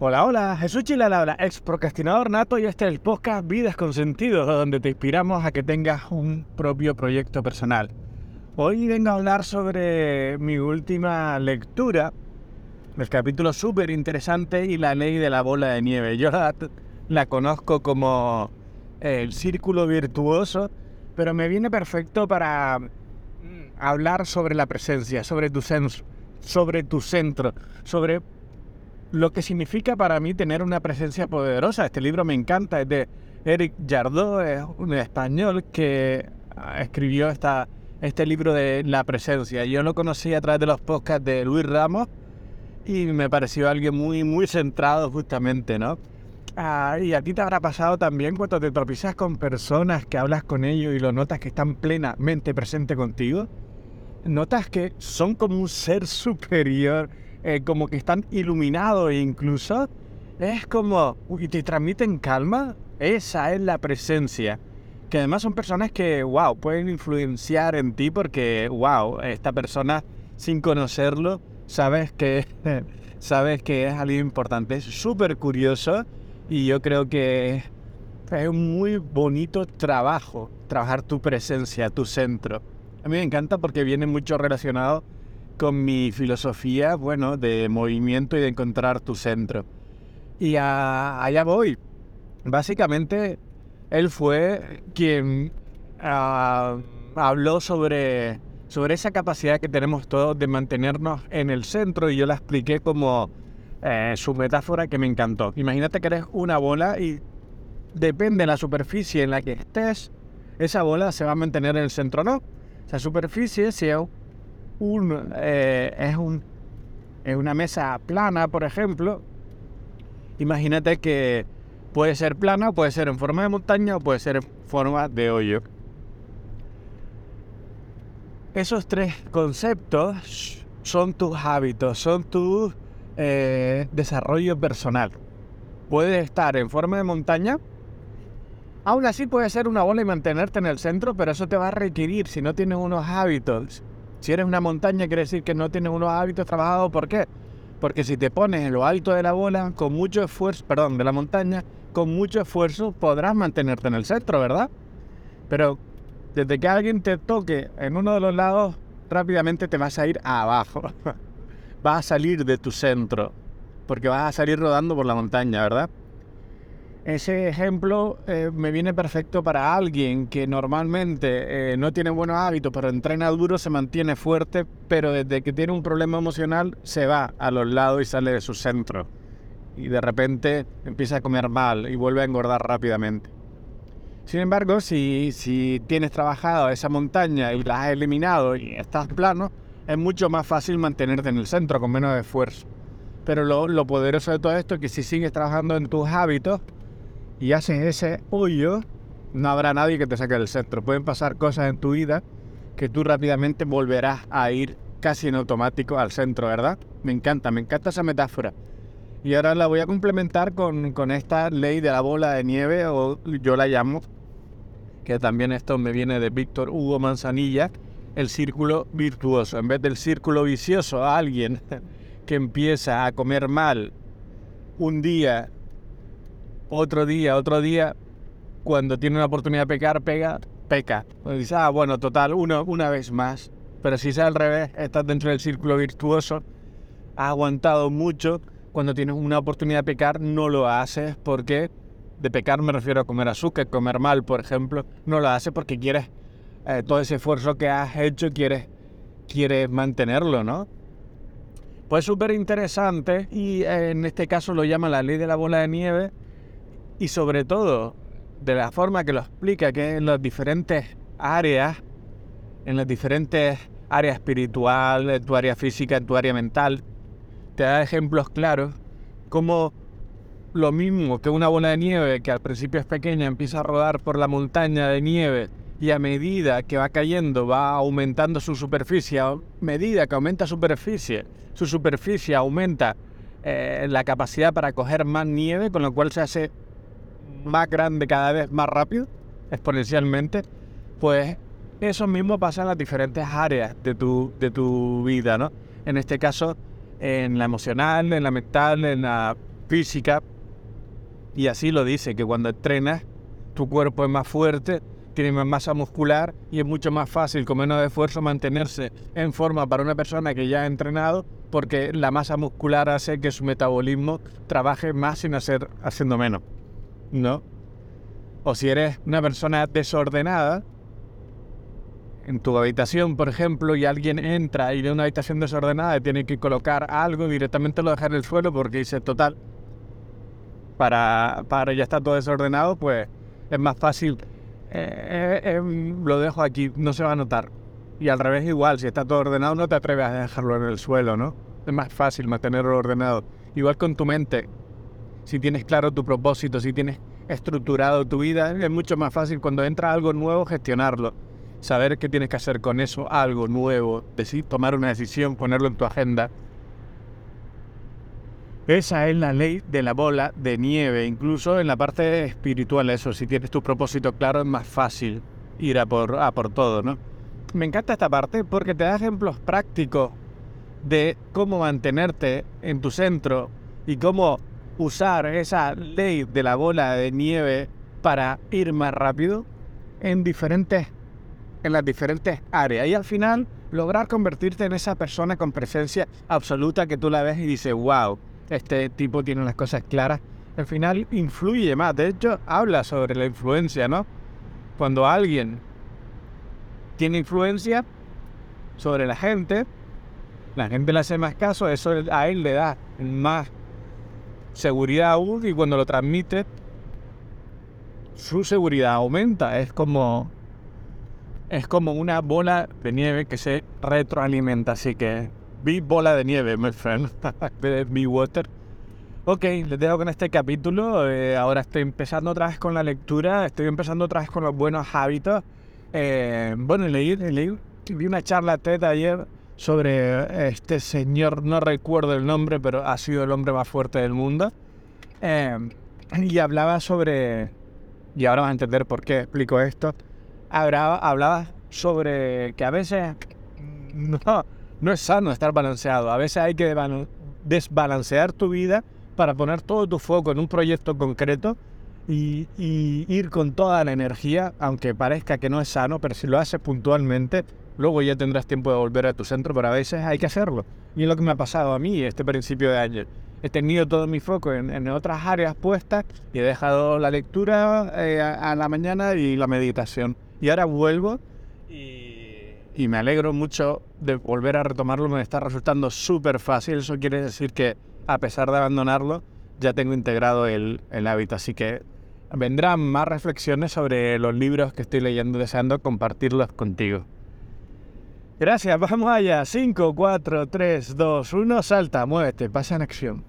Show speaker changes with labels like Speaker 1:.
Speaker 1: Hola, hola, Jesús Chilalabra, ex procrastinador nato y este es el podcast Vidas con Sentido, donde te inspiramos a que tengas un propio proyecto personal. Hoy vengo a hablar sobre mi última lectura, el capítulo súper interesante y la ley de la bola de nieve. Yo la, conozco como el círculo virtuoso, pero me viene perfecto para hablar sobre la presencia, sobre tu, sobre tu centro, sobre lo que significa para mí tener una presencia poderosa. Este libro me encanta, es de Eric Jardot, es un español que ah, escribió esta, este libro de la presencia. Yo lo conocí a través de los podcasts de Luis Ramos y me pareció alguien muy, muy centrado justamente, ¿no? Ah, y a ti te habrá pasado también cuando te tropezas con personas que hablas con ellos y lo notas que están plenamente presentes contigo. Notas que son como un ser superior, eh, como que están iluminados e incluso. Es como, y te transmiten calma. Esa es la presencia. Que además son personas que, wow, pueden influenciar en ti porque, wow, esta persona sin conocerlo, sabes que, sabes que es alguien importante. Es súper curioso y yo creo que es un muy bonito trabajo, trabajar tu presencia, tu centro. A mí me encanta porque viene mucho relacionado con mi filosofía, bueno, de movimiento y de encontrar tu centro. Y allá voy. Básicamente, él fue quien ah, habló sobre, sobre esa capacidad que tenemos todos de mantenernos en el centro y yo la expliqué como eh, su metáfora que me encantó. Imagínate que eres una bola y depende de la superficie en la que estés, esa bola se va a mantener en el centro no. Esa superficie, si es, un, eh, es, un, es una mesa plana, por ejemplo, imagínate que puede ser plana, puede ser en forma de montaña o puede ser en forma de hoyo. Esos tres conceptos son tus hábitos, son tus eh, desarrollo personal. Puede estar en forma de montaña. Aún así puede ser una bola y mantenerte en el centro, pero eso te va a requerir si no tienes unos hábitos. Si eres una montaña quiere decir que no tienes unos hábitos trabajados. ¿Por qué? Porque si te pones en lo alto de la bola, con mucho esfuerzo, perdón, de la montaña, con mucho esfuerzo podrás mantenerte en el centro, ¿verdad? Pero desde que alguien te toque en uno de los lados, rápidamente te vas a ir abajo. vas a salir de tu centro, porque vas a salir rodando por la montaña, ¿verdad? Ese ejemplo eh, me viene perfecto para alguien que normalmente eh, no tiene buenos hábitos, pero entrena duro, se mantiene fuerte, pero desde que tiene un problema emocional se va a los lados y sale de su centro. Y de repente empieza a comer mal y vuelve a engordar rápidamente. Sin embargo, si, si tienes trabajado esa montaña y la has eliminado y estás plano, es mucho más fácil mantenerte en el centro con menos esfuerzo. Pero lo, poderoso de todo esto es que si sigues trabajando en tus hábitos y haces ese hoyo, no habrá nadie que te saque del centro. Pueden pasar cosas en tu vida que tú rápidamente volverás a ir casi en automático al centro, ¿verdad? Me encanta, me encanta esa metáfora. Y ahora la voy a complementar con, con esta ley de la bola de nieve, o yo la llamo, que también esto me viene de Víctor Hugo Manzanilla, el círculo virtuoso. En vez del círculo vicioso, alguien que empieza a comer mal un día, otro día, otro día, cuando tiene una oportunidad de pecar, pega, peca. dice, ah, bueno, total, uno, una vez más. Pero si es al revés, estás dentro del círculo virtuoso, has aguantado mucho, cuando tienes una oportunidad de pecar, no lo haces porque de pecar me refiero a comer azúcar, comer mal, por ejemplo, no lo haces porque quieres eh, todo ese esfuerzo que has hecho quieres, quieres mantenerlo, ¿no? Pues súper interesante y eh, en este caso lo llama la ley de la bola de nieve y sobre todo de la forma que lo explica, que en las diferentes áreas, en las diferentes áreas espiritual, en tu área física, en tu área mental, te da ejemplos claros como lo mismo que una bola de nieve que al principio es pequeña, empieza a rodar por la montaña de nieve y a medida que va cayendo va aumentando su superficie, a medida que aumenta superficie, su superficie aumenta eh, la capacidad para coger más nieve, con lo cual se hace más grande cada vez más rápido, exponencialmente, pues eso mismo pasa en las diferentes áreas de tu, de tu vida, ¿no? En este caso, en la emocional, en la mental, en la física. Y así lo dice, que cuando entrenas, tu cuerpo es más fuerte, tiene más masa muscular y es mucho más fácil con menos esfuerzo mantenerse en forma para una persona que ya ha entrenado porque la masa muscular hace que su metabolismo trabaje más sin hacer haciendo menos. ¿No? O si eres una persona desordenada, en tu habitación, por ejemplo, y alguien entra y de una habitación desordenada tiene que colocar algo, directamente lo deja en el suelo porque dice, total, para, para ya está todo desordenado, pues es más fácil, eh, eh, em, lo dejo aquí, no se va a notar. Y al revés igual, si está todo ordenado no te atreves a dejarlo en el suelo, ¿no? Es más fácil mantenerlo ordenado. Igual con tu mente, si tienes claro tu propósito, si tienes estructurado tu vida, es mucho más fácil cuando entra algo nuevo gestionarlo saber qué tienes que hacer con eso, algo nuevo, decir, tomar una decisión, ponerlo en tu agenda. Esa es la ley de la bola de nieve, incluso en la parte espiritual, eso, si tienes tu propósito claro es más fácil ir a por, a por todo, ¿no? Me encanta esta parte porque te da ejemplos prácticos de cómo mantenerte en tu centro y cómo usar esa ley de la bola de nieve para ir más rápido en diferentes en las diferentes áreas y al final lograr convertirte en esa persona con presencia absoluta que tú la ves y dices, wow, este tipo tiene las cosas claras. Al final influye más, de hecho habla sobre la influencia, ¿no? Cuando alguien tiene influencia sobre la gente, la gente le hace más caso, eso a él le da más seguridad aún y cuando lo transmite, su seguridad aumenta. Es como es como una bola de nieve que se retroalimenta. Así que, vi bola de nieve, my friend. Be water. Ok, les dejo con este capítulo. Eh, ahora estoy empezando otra vez con la lectura. Estoy empezando otra vez con los buenos hábitos. Eh, bueno, leí, leí, vi una charla TED ayer sobre este señor, no recuerdo el nombre, pero ha sido el hombre más fuerte del mundo. Eh, y hablaba sobre, y ahora vas a entender por qué explico esto, hablaba, sobre que a veces no, no es sano estar balanceado. A veces hay que desbalancear tu vida para poner todo tu foco en un proyecto concreto y, ir con toda la energía, aunque parezca que no es sano, pero si lo haces puntualmente, luego ya tendrás tiempo de volver a tu centro, pero a veces hay que hacerlo. Y es lo que me ha pasado a mí este principio de año. He tenido todo mi foco en, otras áreas puestas y he dejado la lectura eh, a la mañana y la meditación. Y ahora vuelvo y, me alegro mucho de volver a retomarlo. Me está resultando súper fácil. Eso quiere decir que a pesar de abandonarlo, ya tengo integrado el, el hábito. Así que vendrán más reflexiones sobre los libros que estoy leyendo, deseando compartirlos contigo. Gracias, vamos allá. 5, 4, 3, 2, 1, salta, muévete, pasa en acción.